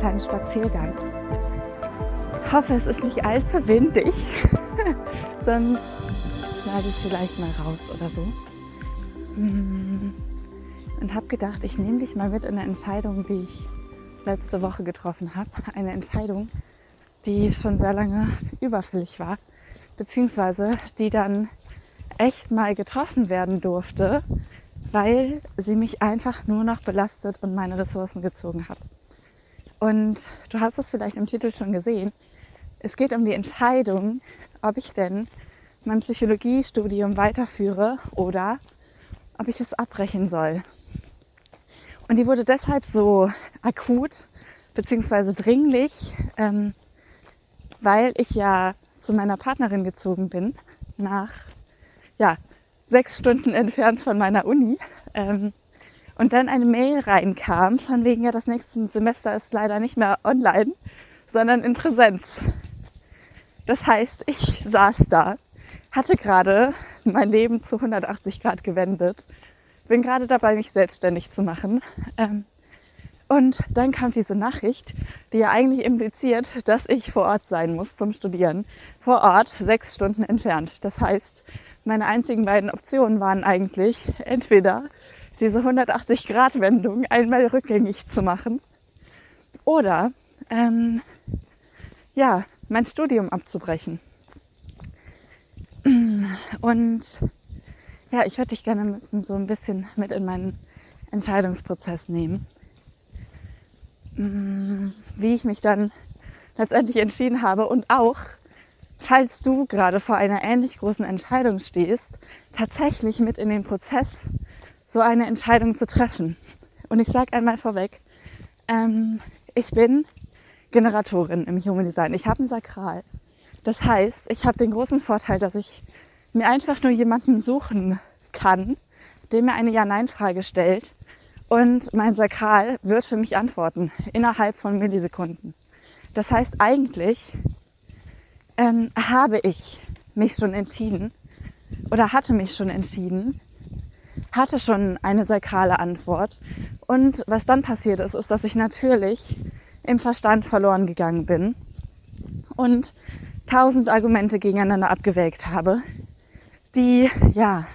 kleinen Spaziergang. Hoffe, es ist nicht allzu windig, sonst schneide ich es vielleicht mal raus oder so. Und habe gedacht, ich nehme dich mal mit in eine Entscheidung, die ich letzte Woche getroffen habe. Eine Entscheidung, die schon sehr lange überfällig war, beziehungsweise die dann echt mal getroffen werden durfte, weil sie mich einfach nur noch belastet und meine Ressourcen gezogen hat. Und du hast es vielleicht im Titel schon gesehen. Es geht um die Entscheidung, ob ich denn mein Psychologiestudium weiterführe oder ob ich es abbrechen soll. Und die wurde deshalb so akut bzw. dringlich, ähm, weil ich ja zu meiner Partnerin gezogen bin nach ja, sechs Stunden entfernt von meiner Uni. Ähm, und dann eine Mail reinkam, von wegen, ja, das nächste Semester ist leider nicht mehr online, sondern in Präsenz. Das heißt, ich saß da, hatte gerade mein Leben zu 180 Grad gewendet, bin gerade dabei, mich selbstständig zu machen. Ähm, und dann kam diese Nachricht, die ja eigentlich impliziert, dass ich vor Ort sein muss zum Studieren. Vor Ort, sechs Stunden entfernt. Das heißt, meine einzigen beiden Optionen waren eigentlich entweder diese 180-Grad-Wendung einmal rückgängig zu machen oder ähm, ja, mein Studium abzubrechen. Und ja, ich würde dich gerne so ein bisschen mit in meinen Entscheidungsprozess nehmen. Wie ich mich dann letztendlich entschieden habe und auch, falls du gerade vor einer ähnlich großen Entscheidung stehst, tatsächlich mit in den Prozess so eine Entscheidung zu treffen. Und ich sage einmal vorweg, ähm, ich bin Generatorin im Human Design. Ich habe ein Sakral. Das heißt, ich habe den großen Vorteil, dass ich mir einfach nur jemanden suchen kann, der mir eine Ja-Nein-Frage stellt und mein Sakral wird für mich antworten innerhalb von Millisekunden. Das heißt, eigentlich ähm, habe ich mich schon entschieden oder hatte mich schon entschieden, hatte schon eine sakrale Antwort. Und was dann passiert ist, ist, dass ich natürlich im Verstand verloren gegangen bin und tausend Argumente gegeneinander abgewägt habe, die, ja,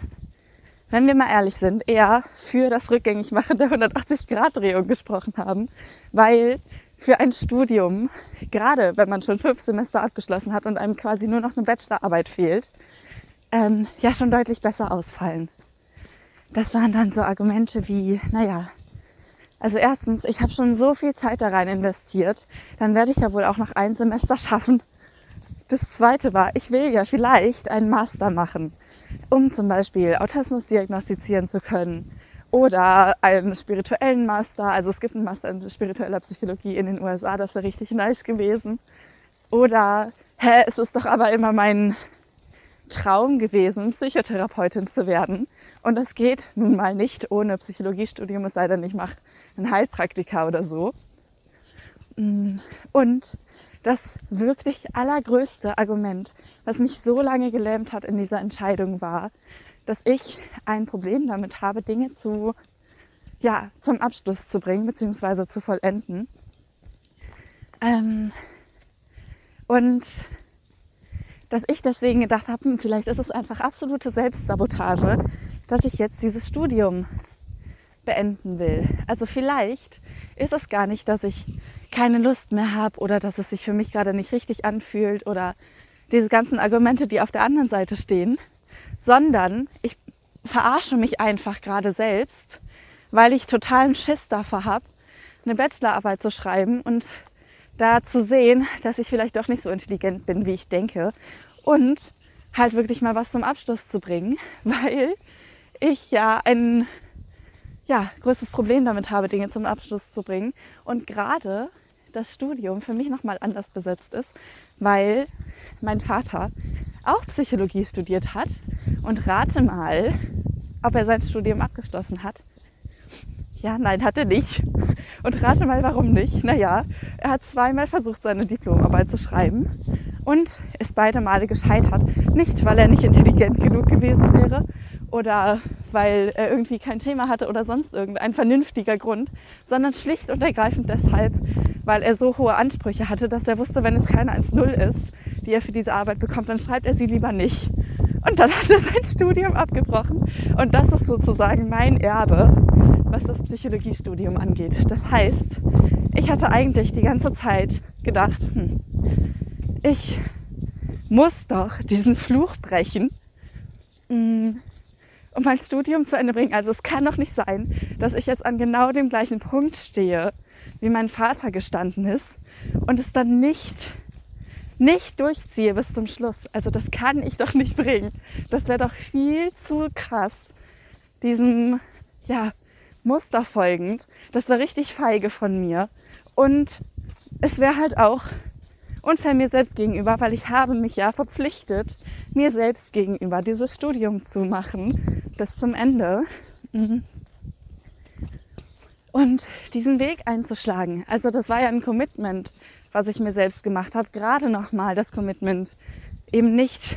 wenn wir mal ehrlich sind, eher für das Rückgängigmachen der 180-Grad-Drehung gesprochen haben, weil für ein Studium, gerade wenn man schon fünf Semester abgeschlossen hat und einem quasi nur noch eine Bachelorarbeit fehlt, ähm, ja schon deutlich besser ausfallen. Das waren dann so Argumente wie, naja, also erstens, ich habe schon so viel Zeit da rein investiert, dann werde ich ja wohl auch noch ein Semester schaffen. Das zweite war, ich will ja vielleicht einen Master machen, um zum Beispiel Autismus diagnostizieren zu können oder einen spirituellen Master. Also es gibt einen Master in spiritueller Psychologie in den USA, das wäre richtig nice gewesen. Oder, hä, es ist doch aber immer mein Traum gewesen, Psychotherapeutin zu werden. Und das geht nun mal nicht ohne Psychologiestudium, es sei denn, ich mache einen Heilpraktiker oder so. Mm, und das wirklich allergrößte Argument, was mich so lange gelähmt hat in dieser Entscheidung, war, dass ich ein Problem damit habe, Dinge zu, ja, zum Abschluss zu bringen bzw. zu vollenden. Ähm, und dass ich deswegen gedacht habe, hm, vielleicht ist es einfach absolute Selbstsabotage, dass ich jetzt dieses Studium beenden will. Also vielleicht ist es gar nicht, dass ich keine Lust mehr habe oder dass es sich für mich gerade nicht richtig anfühlt oder diese ganzen Argumente, die auf der anderen Seite stehen, sondern ich verarsche mich einfach gerade selbst, weil ich totalen Schiss davor habe, eine Bachelorarbeit zu schreiben und da zu sehen, dass ich vielleicht doch nicht so intelligent bin, wie ich denke und halt wirklich mal was zum Abschluss zu bringen, weil ich ja ein ja, größtes Problem damit habe, Dinge zum Abschluss zu bringen und gerade das Studium für mich nochmal anders besetzt ist, weil mein Vater auch Psychologie studiert hat und rate mal, ob er sein Studium abgeschlossen hat. Ja, nein, hat er nicht. Und rate mal, warum nicht. Naja, er hat zweimal versucht, seine Diplomarbeit zu schreiben und ist beide Male gescheitert. Nicht, weil er nicht intelligent genug gewesen wäre oder weil er irgendwie kein Thema hatte oder sonst irgendein vernünftiger Grund, sondern schlicht und ergreifend deshalb, weil er so hohe Ansprüche hatte, dass er wusste, wenn es keine 1-0 ist, die er für diese Arbeit bekommt, dann schreibt er sie lieber nicht. Und dann hat er sein Studium abgebrochen. Und das ist sozusagen mein Erbe, was das Psychologiestudium angeht. Das heißt, ich hatte eigentlich die ganze Zeit gedacht, hm, ich muss doch diesen Fluch brechen hm, und mein Studium zu Ende bringen. Also es kann doch nicht sein, dass ich jetzt an genau dem gleichen Punkt stehe, wie mein Vater gestanden ist und es dann nicht nicht durchziehe bis zum Schluss. Also das kann ich doch nicht bringen. Das wäre doch viel zu krass, diesem ja, Muster folgend. Das war richtig feige von mir. Und es wäre halt auch unfair mir selbst gegenüber, weil ich habe mich ja verpflichtet, mir selbst gegenüber dieses Studium zu machen bis zum Ende. Mhm. Und diesen Weg einzuschlagen. Also das war ja ein Commitment was ich mir selbst gemacht habe, gerade nochmal das Commitment, eben nicht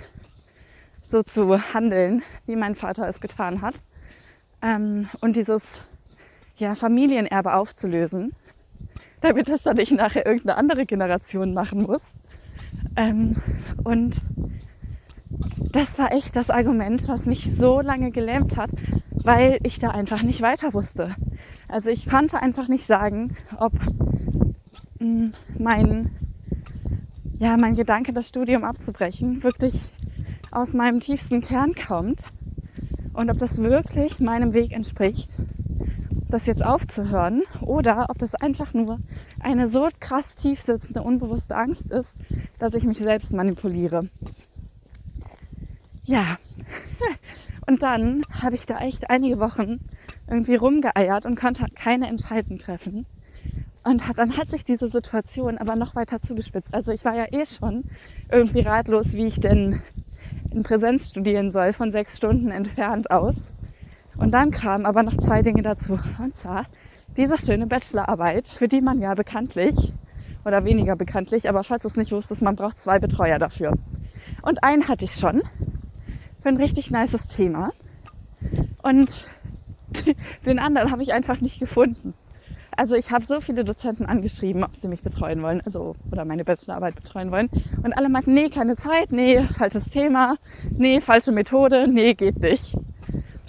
so zu handeln, wie mein Vater es getan hat. Ähm, und dieses ja, Familienerbe aufzulösen, damit das dann nicht nachher irgendeine andere Generation machen muss. Ähm, und das war echt das Argument, was mich so lange gelähmt hat, weil ich da einfach nicht weiter wusste. Also ich konnte einfach nicht sagen, ob mein, ja, mein Gedanke, das Studium abzubrechen, wirklich aus meinem tiefsten Kern kommt und ob das wirklich meinem Weg entspricht, das jetzt aufzuhören oder ob das einfach nur eine so krass tief sitzende, unbewusste Angst ist, dass ich mich selbst manipuliere. Ja, und dann habe ich da echt einige Wochen irgendwie rumgeeiert und konnte keine Entscheidung treffen. Und hat, dann hat sich diese Situation aber noch weiter zugespitzt. Also ich war ja eh schon irgendwie ratlos, wie ich denn in Präsenz studieren soll, von sechs Stunden entfernt aus. Und dann kamen aber noch zwei Dinge dazu. Und zwar diese schöne Bachelorarbeit, für die man ja bekanntlich oder weniger bekanntlich, aber falls du es nicht wusstest, man braucht zwei Betreuer dafür. Und einen hatte ich schon für ein richtig nices Thema. Und den anderen habe ich einfach nicht gefunden. Also ich habe so viele Dozenten angeschrieben, ob sie mich betreuen wollen, also oder meine Bachelorarbeit betreuen wollen. Und alle meinten, nee, keine Zeit, nee, falsches Thema, nee, falsche Methode, nee, geht nicht.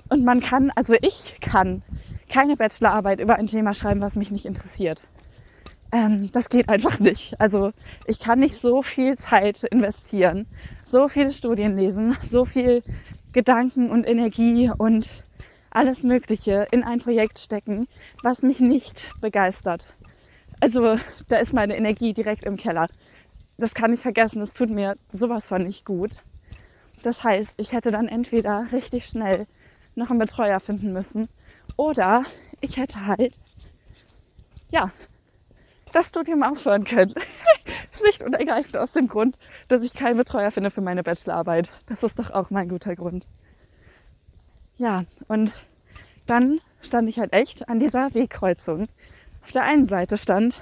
Und man kann, also ich kann keine Bachelorarbeit über ein Thema schreiben, was mich nicht interessiert. Ähm, das geht einfach nicht. Also ich kann nicht so viel Zeit investieren, so viele Studien lesen, so viel Gedanken und Energie und alles Mögliche in ein Projekt stecken, was mich nicht begeistert. Also da ist meine Energie direkt im Keller. Das kann ich vergessen, es tut mir sowas von nicht gut. Das heißt, ich hätte dann entweder richtig schnell noch einen Betreuer finden müssen oder ich hätte halt, ja, das Studium aufhören können. Schlicht und ergreifend aus dem Grund, dass ich keinen Betreuer finde für meine Bachelorarbeit. Das ist doch auch mein guter Grund. Ja, und dann stand ich halt echt an dieser Wegkreuzung. Auf der einen Seite stand,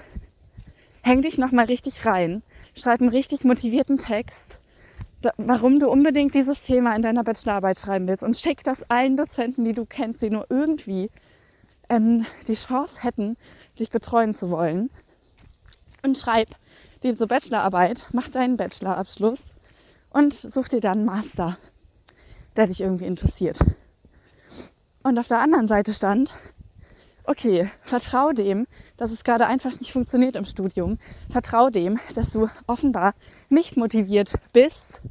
häng dich nochmal richtig rein, schreib einen richtig motivierten Text, warum du unbedingt dieses Thema in deiner Bachelorarbeit schreiben willst und schick das allen Dozenten, die du kennst, die nur irgendwie ähm, die Chance hätten, dich betreuen zu wollen. Und schreib diese Bachelorarbeit, mach deinen Bachelorabschluss und such dir dann einen Master, der dich irgendwie interessiert. Und auf der anderen Seite stand, okay, vertrau dem, dass es gerade einfach nicht funktioniert im Studium. Vertrau dem, dass du offenbar nicht motiviert bist,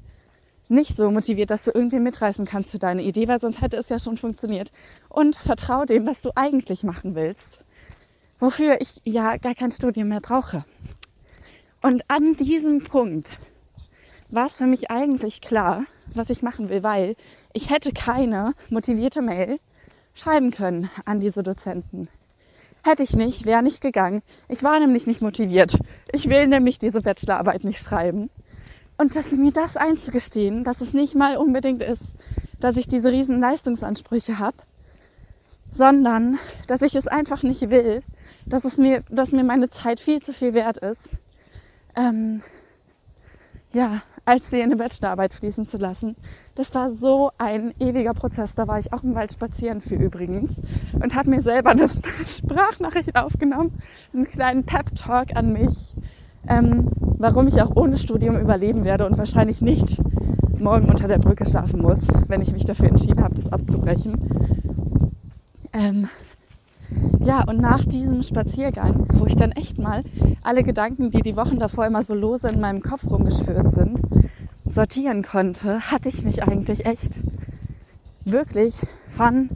nicht so motiviert, dass du irgendwie mitreißen kannst für deine Idee, weil sonst hätte es ja schon funktioniert. Und vertrau dem, was du eigentlich machen willst, wofür ich ja gar kein Studium mehr brauche. Und an diesem Punkt war es für mich eigentlich klar, was ich machen will, weil ich hätte keine motivierte Mail schreiben können an diese Dozenten. Hätte ich nicht, wäre nicht gegangen. Ich war nämlich nicht motiviert. Ich will nämlich diese Bachelorarbeit nicht schreiben. Und dass mir das einzugestehen, dass es nicht mal unbedingt ist, dass ich diese riesen Leistungsansprüche habe, sondern dass ich es einfach nicht will, dass es mir, dass mir meine Zeit viel zu viel wert ist. Ähm, ja, als sie in eine Bachelorarbeit fließen zu lassen. Das war so ein ewiger Prozess. Da war ich auch im Wald spazieren für übrigens und habe mir selber eine Sprachnachricht aufgenommen, einen kleinen Pep-Talk an mich, ähm, warum ich auch ohne Studium überleben werde und wahrscheinlich nicht morgen unter der Brücke schlafen muss, wenn ich mich dafür entschieden habe, das abzubrechen. Ähm, ja, und nach diesem Spaziergang, wo ich dann echt mal alle Gedanken, die die Wochen davor immer so lose in meinem Kopf rumgeschwört sind, sortieren konnte, hatte ich mich eigentlich echt wirklich von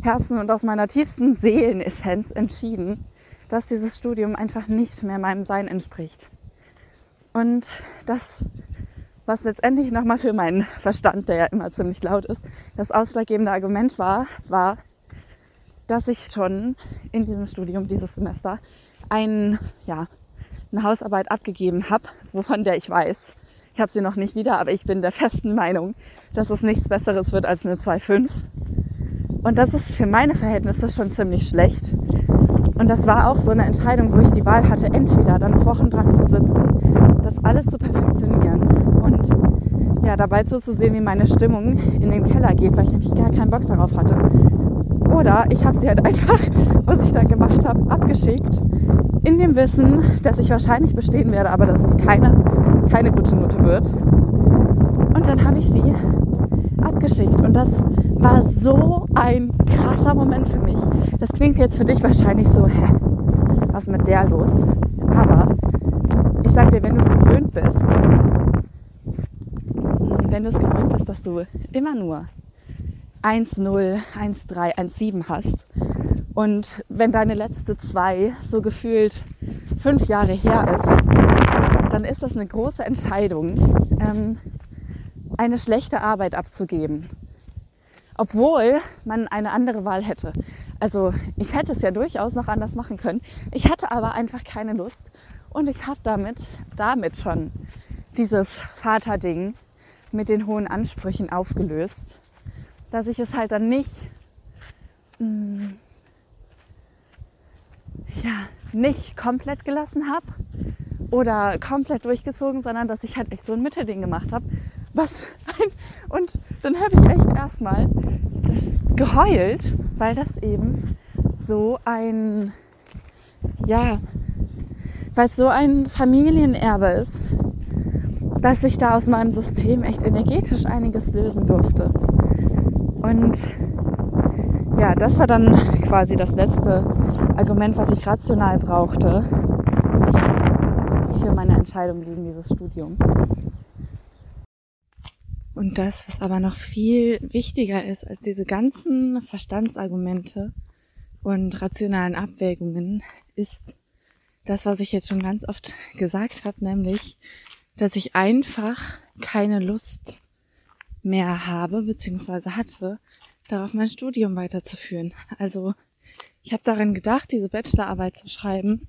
Herzen und aus meiner tiefsten Seelenessenz entschieden, dass dieses Studium einfach nicht mehr meinem Sein entspricht. Und das, was letztendlich nochmal für meinen Verstand, der ja immer ziemlich laut ist, das ausschlaggebende Argument war, war, dass ich schon in diesem Studium dieses Semester ein, ja, eine Hausarbeit abgegeben habe, wovon der ich weiß. Ich habe sie noch nicht wieder, aber ich bin der festen Meinung, dass es nichts Besseres wird als eine 2,5. Und das ist für meine Verhältnisse schon ziemlich schlecht. Und das war auch so eine Entscheidung, wo ich die Wahl hatte, entweder dann noch Wochen dran zu sitzen, das alles zu perfektionieren und ja, dabei zuzusehen, wie meine Stimmung in den Keller geht, weil ich nämlich gar keinen Bock darauf hatte. Oder ich habe sie halt einfach, was ich dann gemacht habe, abgeschickt. In dem Wissen, dass ich wahrscheinlich bestehen werde, aber dass es keine, keine gute Note wird. Und dann habe ich sie abgeschickt. Und das war so ein krasser Moment für mich. Das klingt jetzt für dich wahrscheinlich so, hä, was mit der los? Aber ich sag dir, wenn du es gewöhnt bist, wenn du es gewöhnt bist, dass du immer nur 1-0, 1-3, 1-7 hast und wenn deine letzte zwei so gefühlt fünf Jahre her ist, dann ist das eine große Entscheidung, ähm, eine schlechte Arbeit abzugeben. Obwohl man eine andere Wahl hätte. Also ich hätte es ja durchaus noch anders machen können. Ich hatte aber einfach keine Lust und ich habe damit, damit schon dieses Vaterding mit den hohen Ansprüchen aufgelöst dass ich es halt dann nicht, mh, mm, ja, nicht komplett gelassen habe oder komplett durchgezogen, sondern dass ich halt echt so ein Mittelding gemacht habe. Was ein, und dann habe ich echt erstmal geheult, weil das eben so ein, ja, weil es so ein Familienerbe ist, dass ich da aus meinem System echt energetisch einiges lösen durfte. Und ja, das war dann quasi das letzte Argument, was ich rational brauchte für meine Entscheidung gegen dieses Studium. Und das, was aber noch viel wichtiger ist als diese ganzen Verstandsargumente und rationalen Abwägungen, ist das, was ich jetzt schon ganz oft gesagt habe, nämlich, dass ich einfach keine Lust mehr habe beziehungsweise hatte, darauf mein Studium weiterzuführen. Also ich habe daran gedacht, diese Bachelorarbeit zu schreiben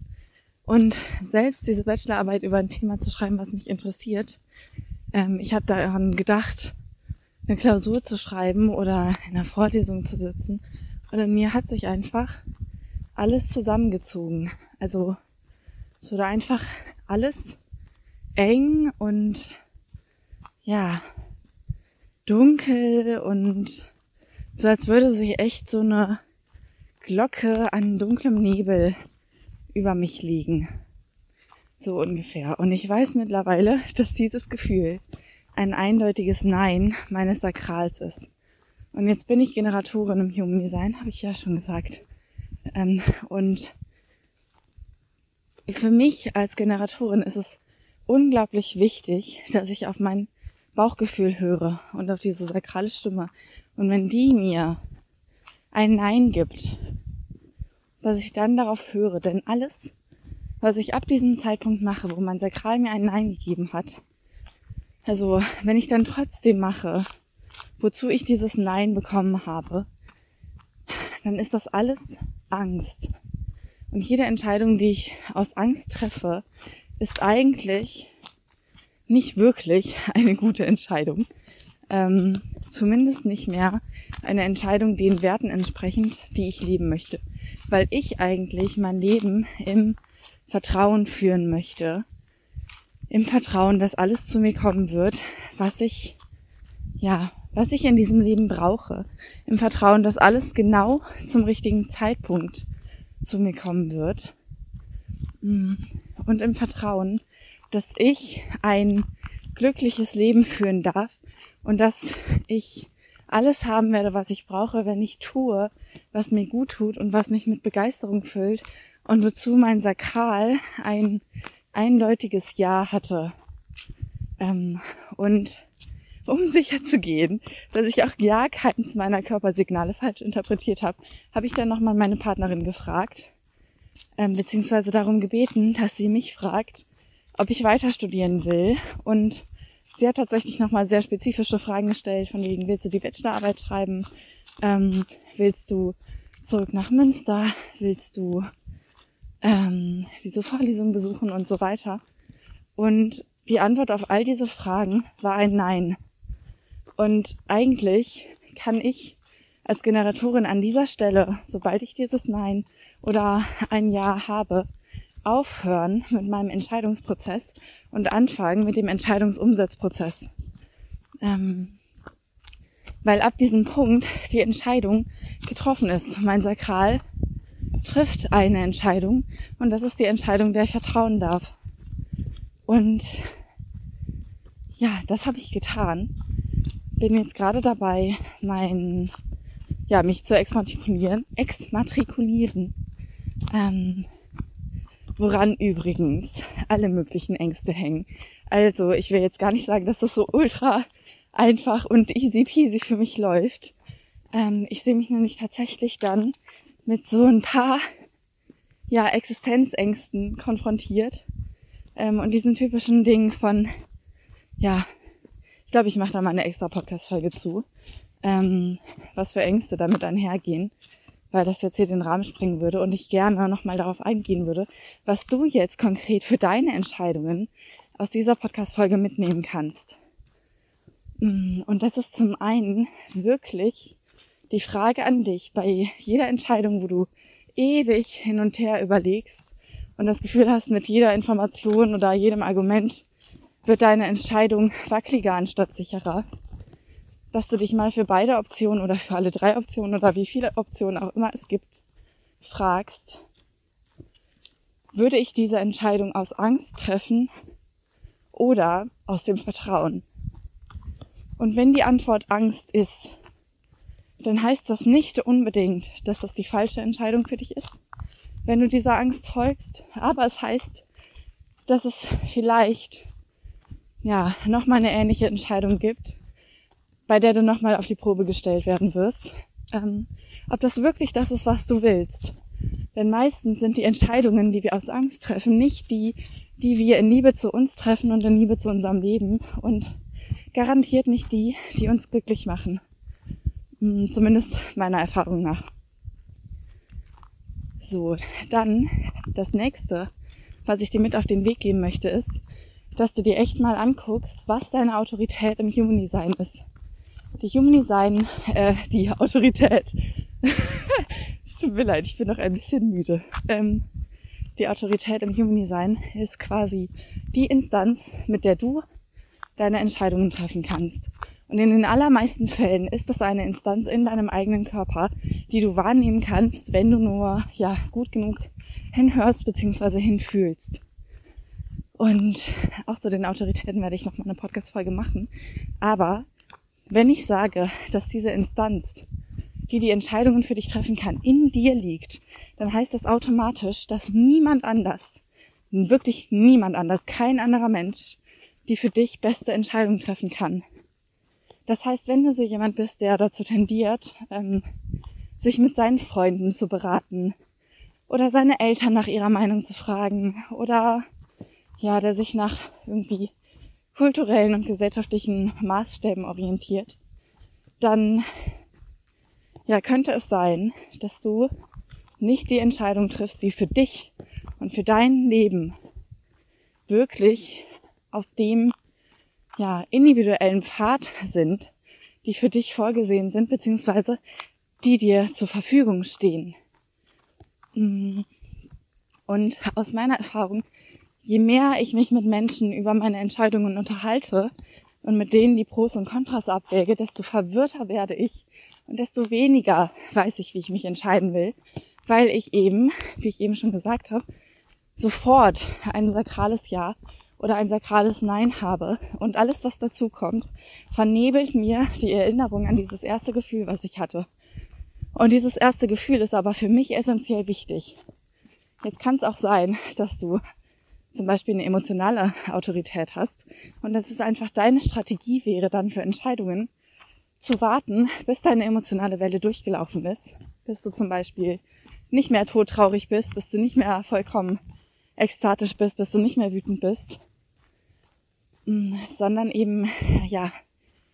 und selbst diese Bachelorarbeit über ein Thema zu schreiben, was mich interessiert. Ähm, ich habe daran gedacht, eine Klausur zu schreiben oder in einer Vorlesung zu sitzen. Und in mir hat sich einfach alles zusammengezogen. Also es wurde einfach alles eng und ja, dunkel und so als würde sich echt so eine Glocke an dunklem Nebel über mich liegen. So ungefähr. Und ich weiß mittlerweile, dass dieses Gefühl ein eindeutiges Nein meines Sakrals ist. Und jetzt bin ich Generatorin im Human Design, habe ich ja schon gesagt. Ähm, und für mich als Generatorin ist es unglaublich wichtig, dass ich auf mein Bauchgefühl höre und auf diese sakrale Stimme. Und wenn die mir ein Nein gibt, dass ich dann darauf höre, denn alles, was ich ab diesem Zeitpunkt mache, wo mein Sakral mir ein Nein gegeben hat, also wenn ich dann trotzdem mache, wozu ich dieses Nein bekommen habe, dann ist das alles Angst. Und jede Entscheidung, die ich aus Angst treffe, ist eigentlich nicht wirklich eine gute Entscheidung. Ähm, zumindest nicht mehr eine Entscheidung den Werten entsprechend, die ich leben möchte. Weil ich eigentlich mein Leben im Vertrauen führen möchte. im Vertrauen, dass alles zu mir kommen wird, was ich, ja, was ich in diesem Leben brauche. Im Vertrauen, dass alles genau zum richtigen Zeitpunkt zu mir kommen wird. Mm. Und im Vertrauen, dass ich ein glückliches Leben führen darf und dass ich alles haben werde, was ich brauche, wenn ich tue, was mir gut tut und was mich mit Begeisterung füllt und wozu mein Sakral ein eindeutiges Ja hatte. Ähm, und um sicher zu gehen, dass ich auch ja keins meiner Körpersignale falsch interpretiert habe, habe ich dann nochmal meine Partnerin gefragt, ähm, beziehungsweise darum gebeten, dass sie mich fragt, ob ich weiter studieren will. Und sie hat tatsächlich nochmal sehr spezifische Fragen gestellt, von wegen, willst du die Bachelorarbeit schreiben? Ähm, willst du zurück nach Münster? Willst du ähm, diese Vorlesung besuchen und so weiter. Und die Antwort auf all diese Fragen war ein Nein. Und eigentlich kann ich als Generatorin an dieser Stelle, sobald ich dieses Nein oder ein Ja habe, aufhören mit meinem Entscheidungsprozess und anfangen mit dem Entscheidungsumsetzprozess. Ähm, weil ab diesem Punkt die Entscheidung getroffen ist. Mein Sakral trifft eine Entscheidung und das ist die Entscheidung, der ich vertrauen darf. Und ja, das habe ich getan. Bin jetzt gerade dabei, mein, ja, mich zu exmatrikulieren, exmatrikulieren. Ähm, woran übrigens alle möglichen Ängste hängen. Also, ich will jetzt gar nicht sagen, dass das so ultra einfach und easy peasy für mich läuft. Ähm, ich sehe mich nämlich tatsächlich dann mit so ein paar ja, Existenzängsten konfrontiert. Ähm, und diesen typischen Dingen von, ja, ich glaube, ich mache da mal eine extra Podcast-Folge zu, ähm, was für Ängste damit einhergehen, weil das jetzt hier den Rahmen sprengen würde und ich gerne nochmal darauf eingehen würde, was du jetzt konkret für deine Entscheidungen aus dieser Podcast-Folge mitnehmen kannst. Mm, und das ist zum einen wirklich die Frage an dich bei jeder Entscheidung, wo du ewig hin und her überlegst und das Gefühl hast, mit jeder Information oder jedem Argument wird deine Entscheidung wackeliger anstatt sicherer, dass du dich mal für beide Optionen oder für alle drei Optionen oder wie viele Optionen auch immer es gibt, fragst, würde ich diese Entscheidung aus Angst treffen oder aus dem Vertrauen? Und wenn die Antwort Angst ist, dann heißt das nicht unbedingt, dass das die falsche Entscheidung für dich ist, wenn du dieser Angst folgst. Aber es heißt, dass es vielleicht, ja, nochmal eine ähnliche Entscheidung gibt, bei der du nochmal auf die Probe gestellt werden wirst. Ähm, ob das wirklich das ist, was du willst. Denn meistens sind die Entscheidungen, die wir aus Angst treffen, nicht die, die wir in Liebe zu uns treffen und in Liebe zu unserem Leben und garantiert nicht die, die uns glücklich machen. Hm, zumindest meiner Erfahrung nach. So, dann das nächste, was ich dir mit auf den Weg geben möchte, ist, dass du dir echt mal anguckst, was deine Autorität im Human Design ist. Die Human Design, äh, die Autorität. es tut mir leid, ich bin noch ein bisschen müde. Ähm, die Autorität im Human Design ist quasi die Instanz, mit der du deine Entscheidungen treffen kannst. Und in den allermeisten Fällen ist das eine Instanz in deinem eigenen Körper, die du wahrnehmen kannst, wenn du nur ja gut genug hinhörst bzw. hinfühlst. Und auch zu den Autoritäten werde ich noch mal eine Podcast-Folge machen. Aber wenn ich sage, dass diese Instanz, die die Entscheidungen für dich treffen kann, in dir liegt, dann heißt das automatisch, dass niemand anders, wirklich niemand anders, kein anderer Mensch, die für dich beste Entscheidung treffen kann. Das heißt, wenn du so jemand bist, der dazu tendiert, ähm, sich mit seinen Freunden zu beraten oder seine Eltern nach ihrer Meinung zu fragen oder ja, der sich nach irgendwie kulturellen und gesellschaftlichen Maßstäben orientiert, dann ja, könnte es sein, dass du nicht die Entscheidung triffst, die für dich und für dein Leben wirklich auf dem ja, individuellen Pfad sind, die für dich vorgesehen sind, beziehungsweise die dir zur Verfügung stehen. Mm. Und aus meiner Erfahrung je mehr ich mich mit Menschen über meine Entscheidungen unterhalte und mit denen die Pros und Kontras abwäge, desto verwirrter werde ich und desto weniger weiß ich, wie ich mich entscheiden will, weil ich eben, wie ich eben schon gesagt habe, sofort ein sakrales Ja oder ein sakrales Nein habe und alles, was dazu kommt, vernebelt mir die Erinnerung an dieses erste Gefühl, was ich hatte. Und dieses erste Gefühl ist aber für mich essentiell wichtig. Jetzt kann es auch sein, dass du zum Beispiel eine emotionale Autorität hast und dass es einfach deine Strategie wäre, dann für Entscheidungen zu warten, bis deine emotionale Welle durchgelaufen ist, bis du zum Beispiel nicht mehr todtraurig bist, bis du nicht mehr vollkommen ekstatisch bist, bis du nicht mehr wütend bist, mm, sondern eben, ja,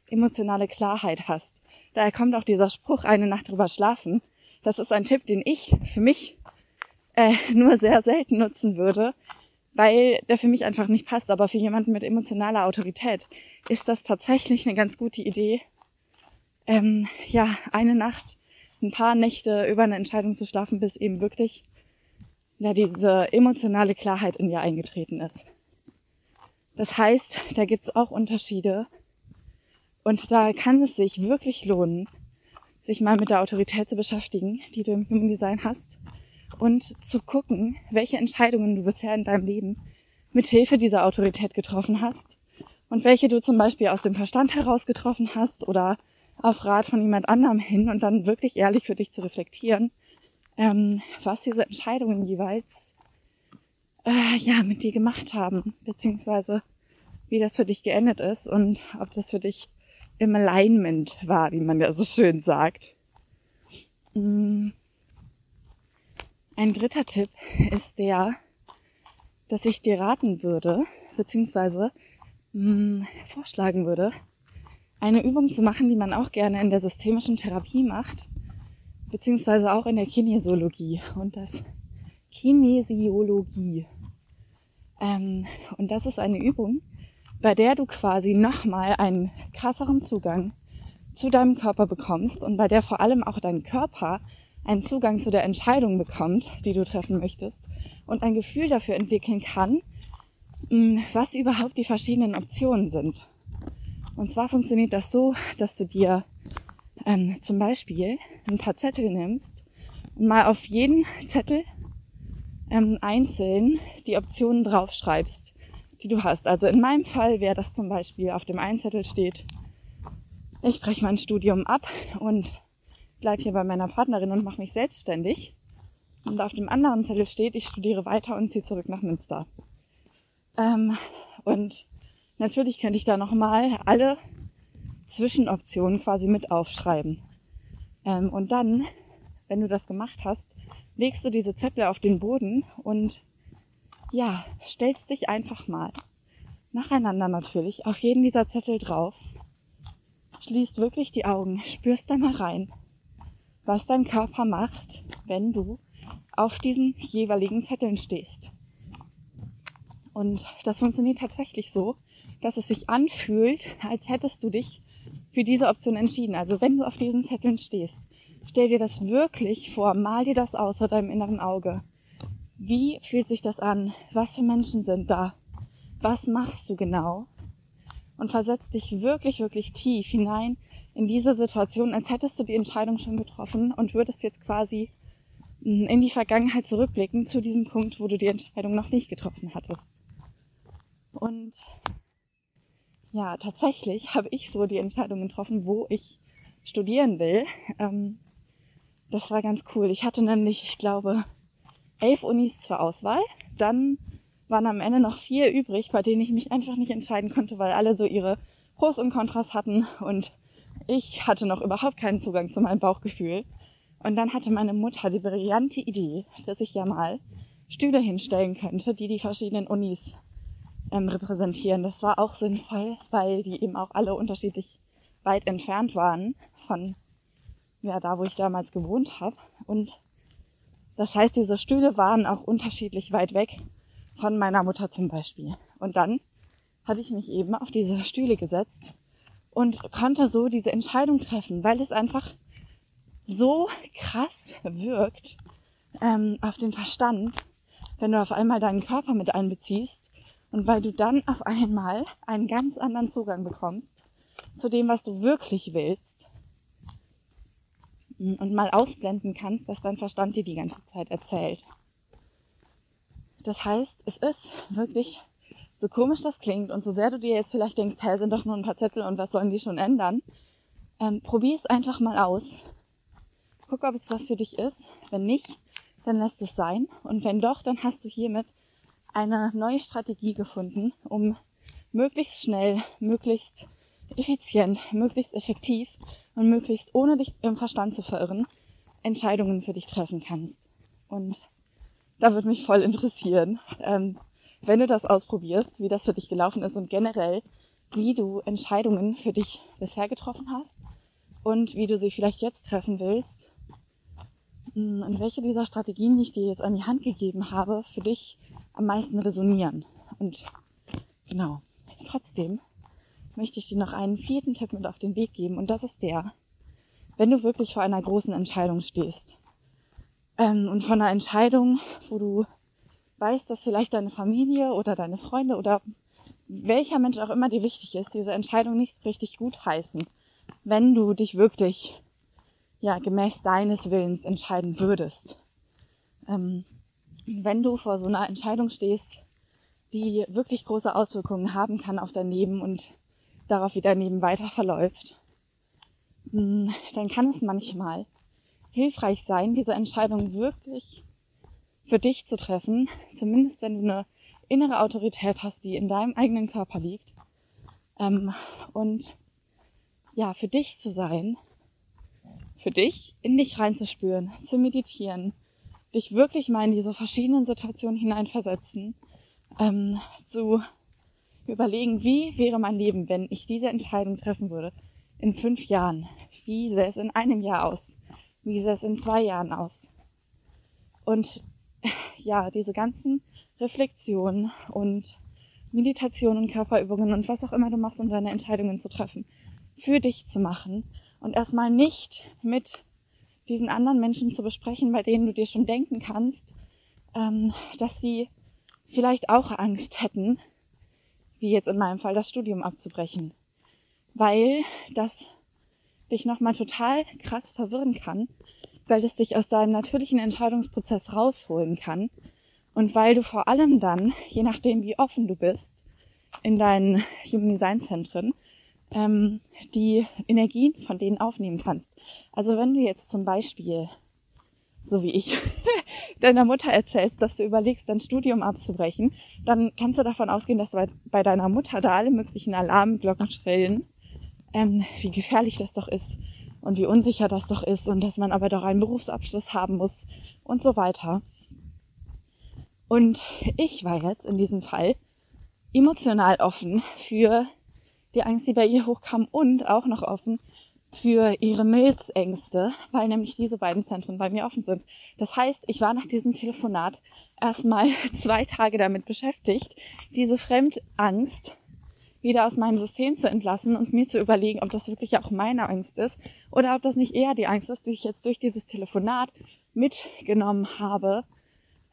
emotionale Klarheit hast. Daher kommt auch dieser Spruch, eine Nacht drüber schlafen. Das ist ein Tipp, den ich für mich äh, nur sehr selten nutzen würde, weil der für mich einfach nicht passt. Aber für jemanden mit emotionaler Autorität ist das tatsächlich eine ganz gute Idee, ähm, ja, eine Nacht, ein paar Nächte über eine Entscheidung zu schlafen, bis eben wirklich ja, diese emotionale Klarheit in dir eingetreten ist. Das heißt, da gibt's auch Unterschiede. Und da kann es sich wirklich lohnen, sich mal mit der Autorität zu beschäftigen, die du im Human Design hast und zu gucken, welche Entscheidungen du bisher in deinem Leben mit Hilfe dieser Autorität getroffen hast und welche du zum Beispiel aus dem Verstand heraus getroffen hast oder auf Rat von jemand anderem hin und dann wirklich ehrlich für dich zu reflektieren, ähm, was diese Entscheidungen jeweils äh, ja mit dir gemacht haben, beziehungsweise wie das für dich geendet ist und ob das für dich im Alignment war, wie man ja so schön sagt. Mm. Ein dritter Tipp ist der, dass ich dir raten würde, beziehungsweise mh, mm, vorschlagen würde, eine Übung zu machen, die man auch gerne in der systemischen Therapie macht, beziehungsweise auch in der Kinesiologie und das Kinesiologie. Ähm, und das ist eine Übung, bei der du quasi nochmal einen krasseren Zugang zu deinem Körper bekommst und bei der vor allem auch dein Körper einen Zugang zu der Entscheidung bekommt, die du treffen möchtest und ein Gefühl dafür entwickeln kann, mm, was überhaupt die verschiedenen Optionen sind. Und zwar funktioniert das so, dass du dir ähm, zum Beispiel ein paar Zettel nimmst und mal auf jeden Zettel ähm, einzeln die Optionen draufschreibst, die du hast. Also in meinem Fall wäre das zum Beispiel auf dem einen Zettel steht, ich breche mein Studium ab und bleibe hier bei meiner Partnerin und mache mich selbstständig. Und auf dem anderen Zettel steht, ich studiere weiter und ziehe zurück nach Münster. Ähm, und natürlich könnte ich da nochmal alle Zwischenoptionen quasi mit aufschreiben. Ähm, und dann, wenn du das gemacht hast, legst du diese Zettel auf den Boden und ja, stellst dich einfach mal nacheinander natürlich auf jeden dieser Zettel drauf, schließt wirklich die Augen, spürst da mal rein, was dein Körper macht, wenn du auf diesen jeweiligen Zetteln stehst. Und das funktioniert tatsächlich so, dass es sich anfühlt, als hättest du dich für diese Option entschieden. Also wenn du auf diesen Zetteln stehst, stell dir das wirklich vor, mal dir das aus vor deinem inneren Auge. Wie fühlt sich das an? Was für Menschen sind da? Was machst du genau? Und versetz dich wirklich, wirklich tief hinein in diese Situation, als hättest du die Entscheidung schon getroffen und würdest jetzt quasi hm, in die Vergangenheit zurückblicken zu diesem Punkt, wo du die Entscheidung noch nicht getroffen hattest. Und ja, tatsächlich habe ich so die Entscheidung getroffen, wo ich studieren will. Ähm, das war ganz cool. Ich hatte nämlich, ich glaube, elf Unis zur Auswahl. Dann waren am Ende noch vier übrig, bei denen ich mich einfach nicht entscheiden konnte, weil alle so ihre Pros und Kontras hatten und ich hatte noch überhaupt keinen Zugang zu meinem Bauchgefühl. Und dann hatte meine Mutter die brillante Idee, dass ich ja mal Stühle hinstellen könnte, die die verschiedenen Unis ähm, repräsentieren. Das war auch sinnvoll, weil die eben auch alle unterschiedlich weit entfernt waren von ja, da, wo ich damals gewohnt habe. Und das heißt, diese Stühle waren auch unterschiedlich weit weg von meiner Mutter zum Beispiel. Und dann hatte ich mich eben auf diese Stühle gesetzt und konnte so diese Entscheidung treffen, weil es einfach so krass wirkt ähm, auf den Verstand, wenn du auf einmal deinen Körper mit einbeziehst und weil du dann auf einmal einen ganz anderen Zugang bekommst zu dem, was du wirklich willst und mal ausblenden kannst, was dein Verstand dir die ganze Zeit erzählt. Das heißt, es ist wirklich, so komisch das klingt und so sehr du dir jetzt vielleicht denkst, hä, sind doch nur ein paar Zettel und was sollen die schon ändern, ähm, probier es einfach mal aus. Guck, ob es was für dich ist. Wenn nicht, dann lässt es sein. Und wenn doch, dann hast du hiermit eine neue Strategie gefunden, um möglichst schnell, möglichst effizient, möglichst effektiv und möglichst ohne dich im Verstand zu verirren, Entscheidungen für dich treffen kannst. Und da würde mich voll interessieren, ähm, wenn du das ausprobierst, wie das für dich gelaufen ist und generell, wie du Entscheidungen für dich bisher getroffen hast und wie du sie vielleicht jetzt treffen willst hm, und welche dieser Strategien, die ich dir jetzt an die Hand gegeben habe, für dich am meisten resonieren. Und genau, trotzdem möchte ich dir noch einen vierten Tipp mit auf den Weg geben und das ist der, wenn du wirklich vor einer großen Entscheidung stehst ähm, und von einer Entscheidung, wo du weißt, dass vielleicht deine Familie oder deine Freunde oder welcher Mensch auch immer dir wichtig ist, diese Entscheidung nicht richtig gut heißen, wenn du dich wirklich ja gemäß deines Willens entscheiden würdest. Ähm, wenn du vor so einer Entscheidung stehst, die wirklich große Auswirkungen haben kann auf dein Leben und darauf, wie dein Leben weiter verläuft, hm, dann kann es manchmal hilfreich sein, diese Entscheidung wirklich für dich zu treffen, zumindest wenn du eine innere Autorität hast, die in deinem eigenen Körper liegt. Ähm, und ja, für dich zu sein, für dich in dich reinzuspüren, zu meditieren, dich wirklich mal in diese verschiedenen Situationen hineinversetzen, ähm, zu überlegen, wie wäre mein Leben, wenn ich diese Entscheidung treffen würde in fünf Jahren? Wie sähe es in einem Jahr aus? Wie sähe es in zwei Jahren aus? Und ja, diese ganzen Reflexionen und Meditationen Körperübungen und was auch immer du machst, um deine Entscheidungen zu treffen, für dich zu machen und erstmal nicht mit diesen anderen Menschen zu besprechen, bei denen du dir schon denken kannst, ähm, dass sie vielleicht auch Angst hätten, wie jetzt in meinem Fall das Studium abzubrechen, weil das dich nochmal total krass verwirren kann, weil es dich aus deinem natürlichen Entscheidungsprozess rausholen kann. Und weil du vor allem dann, je nachdem wie offen du bist, in deinen Human Design Zentren, ähm, die Energien von denen aufnehmen kannst. Also wenn du jetzt zum Beispiel, so wie ich, deiner Mutter erzählst, dass du überlegst, dein Studium abzubrechen, dann kannst du davon ausgehen, dass bei deiner Mutter da alle möglichen Alarmglocken schrillen, ähm, wie gefährlich das doch ist und wie unsicher das doch ist und dass man aber doch einen Berufsabschluss haben muss und so weiter. Und ich war jetzt in diesem Fall emotional offen für die Angst, die bei ihr hochkam und auch noch offen für ihre Milzängste, weil nämlich diese beiden Zentren bei mir offen sind. Das heißt, ich war nach diesem Telefonat erstmal zwei Tage damit beschäftigt, diese Fremdangst wieder aus meinem System zu entlassen und mir zu überlegen, ob das wirklich auch meine Angst ist oder ob das nicht eher die Angst ist, die ich jetzt durch dieses Telefonat mitgenommen habe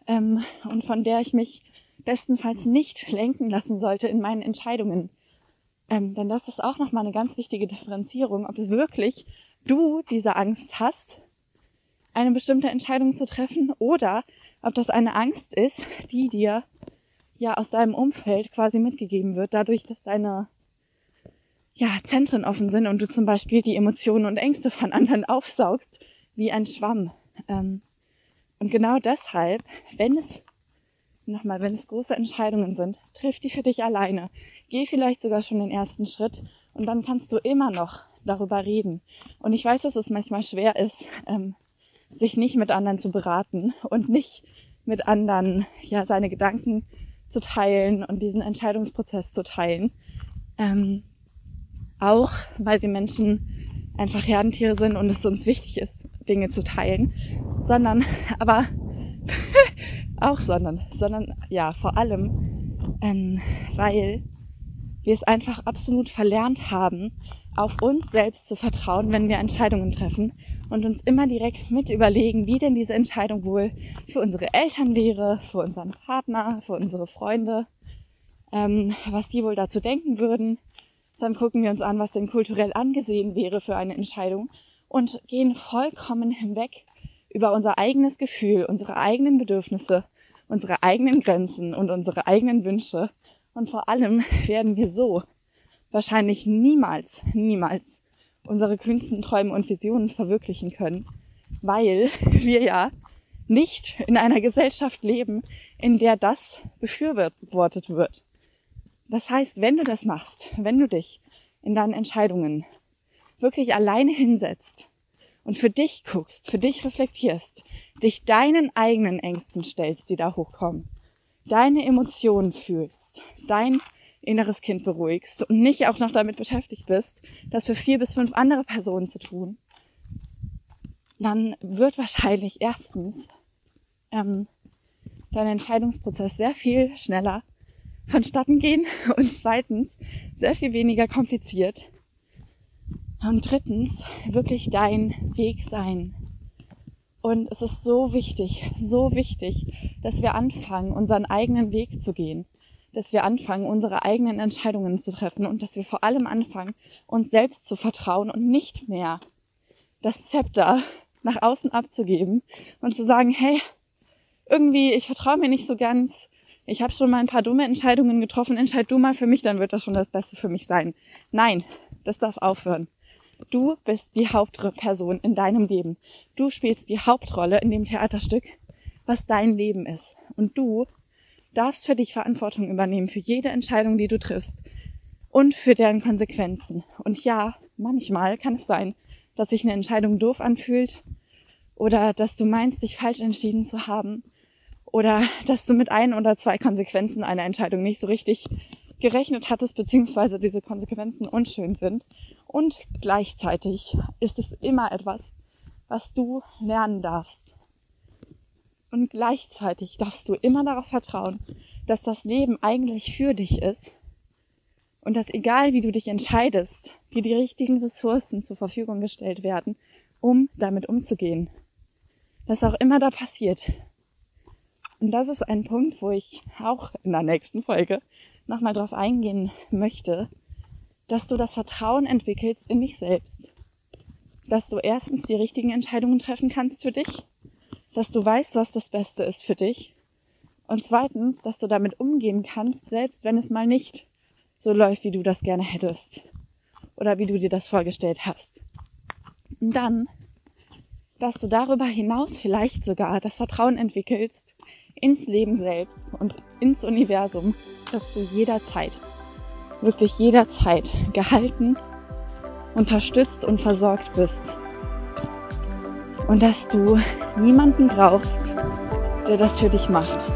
ähm, und von der ich mich bestenfalls nicht lenken lassen sollte in meinen Entscheidungen. Ähm, denn das ist auch nochmal eine ganz wichtige Differenzierung, ob wirklich du diese Angst hast, eine bestimmte Entscheidung zu treffen oder ob das eine Angst ist, die dir ja aus deinem Umfeld quasi mitgegeben wird, dadurch, dass deine ja, Zentren offen sind und du zum Beispiel die Emotionen und Ängste von anderen aufsaugst wie ein Schwamm. Ähm, und genau deshalb, wenn es nochmal, wenn es große Entscheidungen sind, triff die für dich alleine. Geh vielleicht sogar schon den ersten Schritt und dann kannst du immer noch darüber reden. Und ich weiß, dass es manchmal schwer ist, ähm, sich nicht mit anderen zu beraten und nicht mit anderen ja seine Gedanken zu teilen und diesen Entscheidungsprozess zu teilen. Ähm, auch weil wir Menschen einfach Herdentiere sind und es uns wichtig ist, Dinge zu teilen, sondern aber auch sondern, sondern ja vor allem, ähm, weil wir es einfach absolut verlernt haben, auf uns selbst zu vertrauen, wenn wir Entscheidungen treffen und uns immer direkt mit überlegen, wie denn diese Entscheidung wohl für unsere Eltern wäre, für unseren Partner, für unsere Freunde, ähm, was die wohl dazu denken würden. Dann gucken wir uns an, was denn kulturell angesehen wäre für eine Entscheidung und gehen vollkommen hinweg über unser eigenes Gefühl, unsere eigenen Bedürfnisse, unsere eigenen Grenzen und unsere eigenen Wünsche. Und vor allem werden wir so wahrscheinlich niemals, niemals unsere kühnsten Träume und Visionen verwirklichen können, weil wir ja nicht in einer Gesellschaft leben, in der das befürwortet wird. Das heißt, wenn du das machst, wenn du dich in deinen Entscheidungen wirklich alleine hinsetzt und für dich guckst, für dich reflektierst, dich deinen eigenen Ängsten stellst, die da hochkommen, deine Emotionen fühlst, dein inneres Kind beruhigst und nicht auch noch damit beschäftigt bist, das für vier bis fünf andere Personen zu tun, dann wird wahrscheinlich erstens ähm, dein Entscheidungsprozess sehr viel schneller vonstatten gehen und zweitens sehr viel weniger kompliziert und drittens wirklich dein Weg sein. Und es ist so wichtig, so wichtig, dass wir anfangen, unseren eigenen Weg zu gehen, dass wir anfangen, unsere eigenen Entscheidungen zu treffen und dass wir vor allem anfangen, uns selbst zu vertrauen und nicht mehr das Zepter nach außen abzugeben und zu sagen, hey, irgendwie, ich vertraue mir nicht so ganz, ich habe schon mal ein paar dumme Entscheidungen getroffen, entscheid du mal für mich, dann wird das schon das Beste für mich sein. Nein, das darf aufhören. Du bist die Hauptperson in deinem Leben. Du spielst die Hauptrolle in dem Theaterstück, was dein Leben ist. Und du darfst für dich Verantwortung übernehmen für jede Entscheidung, die du triffst und für deren Konsequenzen. Und ja, manchmal kann es sein, dass sich eine Entscheidung doof anfühlt oder dass du meinst, dich falsch entschieden zu haben oder dass du mit ein oder zwei Konsequenzen einer Entscheidung nicht so richtig gerechnet hattest, beziehungsweise diese Konsequenzen unschön sind. Und gleichzeitig ist es immer etwas, was du lernen darfst. Und gleichzeitig darfst du immer darauf vertrauen, dass das Leben eigentlich für dich ist und dass egal wie du dich entscheidest, dir die richtigen Ressourcen zur Verfügung gestellt werden, um damit umzugehen. Was auch immer da passiert. Und das ist ein Punkt, wo ich auch in der nächsten Folge nochmal drauf eingehen möchte, dass du das Vertrauen entwickelst in dich selbst. Dass du erstens die richtigen Entscheidungen treffen kannst für dich, dass du weißt, was das Beste ist für dich. Und zweitens, dass du damit umgehen kannst, selbst wenn es mal nicht so läuft, wie du das gerne hättest. Oder wie du dir das vorgestellt hast. Und dann, dass du darüber hinaus vielleicht sogar das Vertrauen entwickelst ins Leben selbst und ins Universum, dass du jederzeit, wirklich jederzeit gehalten, unterstützt und versorgt bist. Und dass du niemanden brauchst, der das für dich macht.